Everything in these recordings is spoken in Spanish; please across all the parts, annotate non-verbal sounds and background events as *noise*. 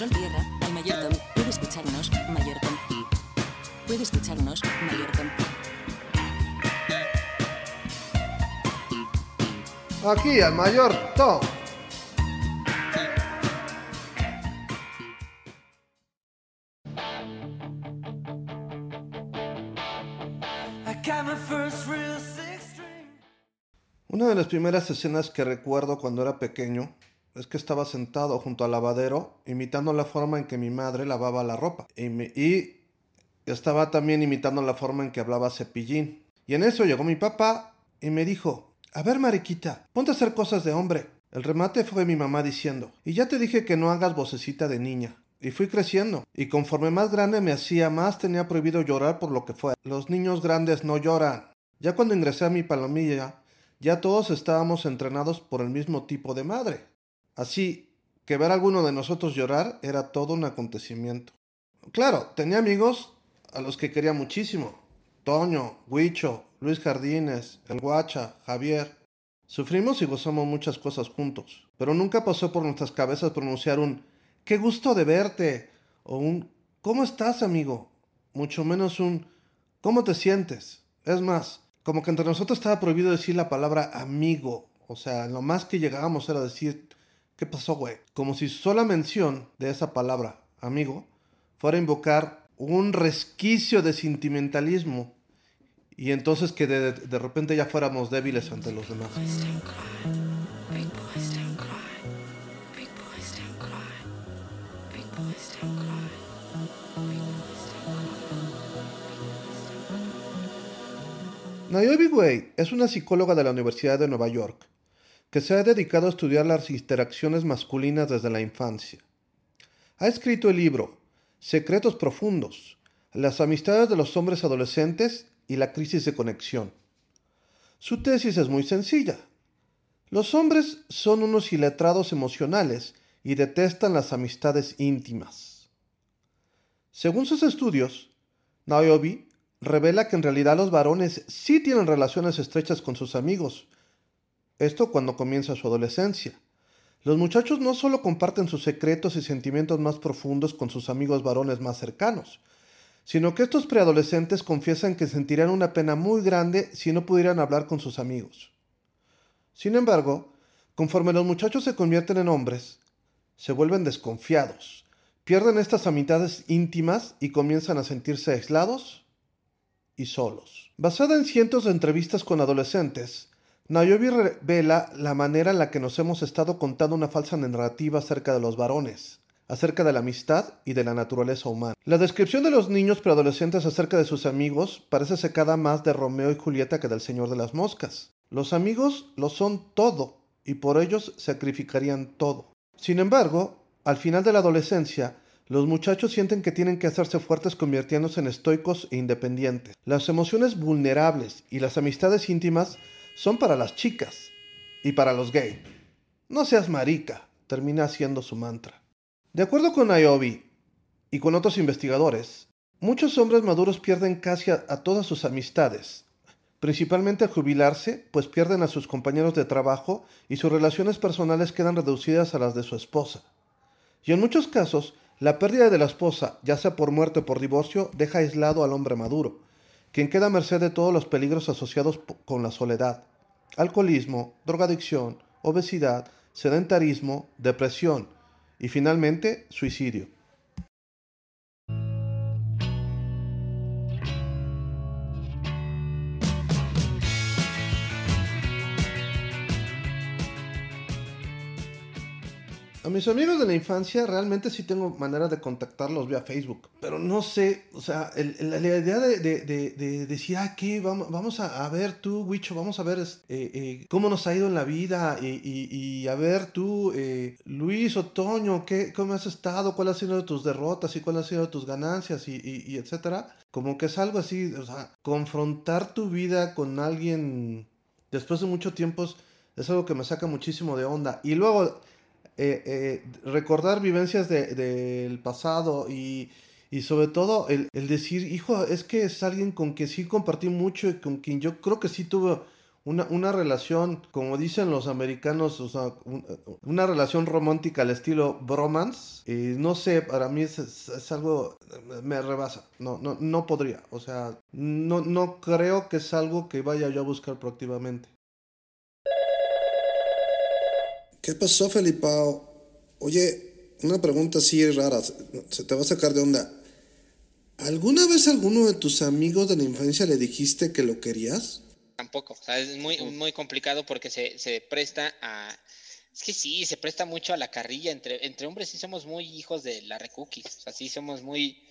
Control tierra, al Mayortom. Puede escucharnos, Mayortom. Puede escucharnos, Mayortom. Aquí, al mayor Tom. Una de las primeras escenas que recuerdo cuando era pequeño es que estaba sentado junto al lavadero imitando la forma en que mi madre lavaba la ropa y, me- y estaba también imitando la forma en que hablaba cepillín. Y en eso llegó mi papá y me dijo, a ver mariquita, ponte a hacer cosas de hombre. El remate fue mi mamá diciendo, y ya te dije que no hagas vocecita de niña. Y fui creciendo, y conforme más grande me hacía, más tenía prohibido llorar por lo que fuera. Los niños grandes no lloran. Ya cuando ingresé a mi palomilla, ya todos estábamos entrenados por el mismo tipo de madre. Así que ver a alguno de nosotros llorar era todo un acontecimiento. Claro, tenía amigos a los que quería muchísimo. Toño, Huicho, Luis Jardines, El Guacha, Javier. Sufrimos y gozamos muchas cosas juntos, pero nunca pasó por nuestras cabezas pronunciar un ¡Qué gusto de verte! o un ¿Cómo estás, amigo? Mucho menos un ¿Cómo te sientes? Es más, como que entre nosotros estaba prohibido decir la palabra amigo. O sea, lo más que llegábamos era decir ¿Qué pasó, güey? Como si sola mención de esa palabra, amigo, fuera a invocar un resquicio de sentimentalismo y entonces que de, de repente ya fuéramos débiles ante los demás. Naomi Wade es una psicóloga de la Universidad de Nueva York que se ha dedicado a estudiar las interacciones masculinas desde la infancia. Ha escrito el libro Secretos Profundos, las amistades de los hombres adolescentes y la crisis de conexión. Su tesis es muy sencilla. Los hombres son unos iletrados emocionales y detestan las amistades íntimas. Según sus estudios, Naomi revela que en realidad los varones sí tienen relaciones estrechas con sus amigos. Esto cuando comienza su adolescencia. Los muchachos no solo comparten sus secretos y sentimientos más profundos con sus amigos varones más cercanos, sino que estos preadolescentes confiesan que sentirían una pena muy grande si no pudieran hablar con sus amigos. Sin embargo, conforme los muchachos se convierten en hombres, se vuelven desconfiados, pierden estas amistades íntimas y comienzan a sentirse aislados y solos. Basada en cientos de entrevistas con adolescentes, Naomi revela la manera en la que nos hemos estado contando una falsa narrativa acerca de los varones, acerca de la amistad y de la naturaleza humana. La descripción de los niños preadolescentes acerca de sus amigos parece secada más de Romeo y Julieta que del Señor de las Moscas. Los amigos lo son todo y por ellos sacrificarían todo. Sin embargo, al final de la adolescencia, los muchachos sienten que tienen que hacerse fuertes convirtiéndose en estoicos e independientes. Las emociones vulnerables y las amistades íntimas son para las chicas y para los gays. No seas marica, termina siendo su mantra. De acuerdo con Niobe y con otros investigadores, muchos hombres maduros pierden casi a, a todas sus amistades, principalmente al jubilarse, pues pierden a sus compañeros de trabajo y sus relaciones personales quedan reducidas a las de su esposa. Y en muchos casos, la pérdida de la esposa, ya sea por muerte o por divorcio, deja aislado al hombre maduro, quien queda a merced de todos los peligros asociados con la soledad, alcoholismo, drogadicción, obesidad, sedentarismo, depresión y finalmente suicidio. Mis amigos de la infancia realmente sí tengo manera de contactarlos vía Facebook, pero no sé, o sea, el- el- la idea de, de- de- de decir, ah, ¿qué? Vamos, vamos a, ver tú, Wicho, vamos a ver eh, eh, cómo nos ha ido en la vida y, y- a ver tú, eh, Luis Otoño, ¿qué, ¿cómo has estado? ¿Cuáles han sido tus derrotas y cuáles han sido tus ganancias y etcétera? Como que es algo así, o sea, confrontar tu vida con alguien después de mucho tiempo es- es algo que me saca muchísimo de onda. Y luego eh, eh, recordar vivencias de- del pasado y, y sobre todo el, decir, hijo, es que es alguien con quien sí compartí mucho y con quien yo creo que sí tuve una, una relación, como dicen los americanos, una relación romántica al estilo bromance. Y no sé, para mí es, es- es algo, me rebasa. No, no, no podría. O sea, no, no creo que es algo que vaya yo a buscar proactivamente. ¿Qué pasó, Felipao? Oye, una pregunta así rara, se te va a sacar de onda. ¿Alguna vez a alguno de tus amigos de la infancia le dijiste que lo querías? Tampoco, o sea, es muy, muy complicado porque se, se presta a... Es que sí, se presta mucho a la carrilla. Entre, entre hombres sí somos muy hijos de la recookies. O sea, sí somos muy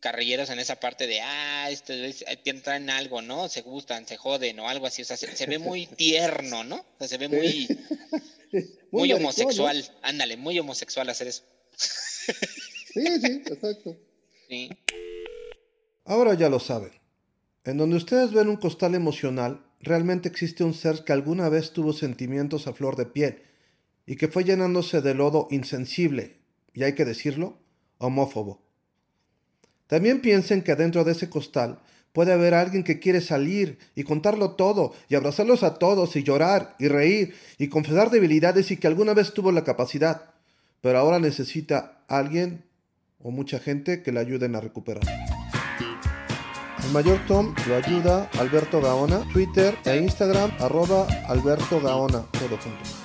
carrilleros en esa parte de, ah, esto es, eh, traen algo, ¿no? Se gustan, se joden o algo así. O sea, se, se ve muy *laughs* tierno, ¿no? O sea, se ve muy, *laughs* muy homosexual. Ándale, muy homosexual hacer eso. *laughs* Sí, sí, exacto. Sí. Ahora ya lo saben. En donde ustedes ven un costal emocional, realmente existe un ser que alguna vez tuvo sentimientos a flor de piel y que fue llenándose de lodo insensible, y hay que decirlo, homófobo. También piensen que dentro de ese costal puede haber alguien que quiere salir y contarlo todo y abrazarlos a todos y llorar y reír y confesar debilidades y que alguna vez tuvo la capacidad, pero ahora necesita alguien o mucha gente que le ayuden a recuperar. El mayor Tom lo ayuda Alberto Gaona, Twitter e Instagram arroba Alberto Gaona, todo junto.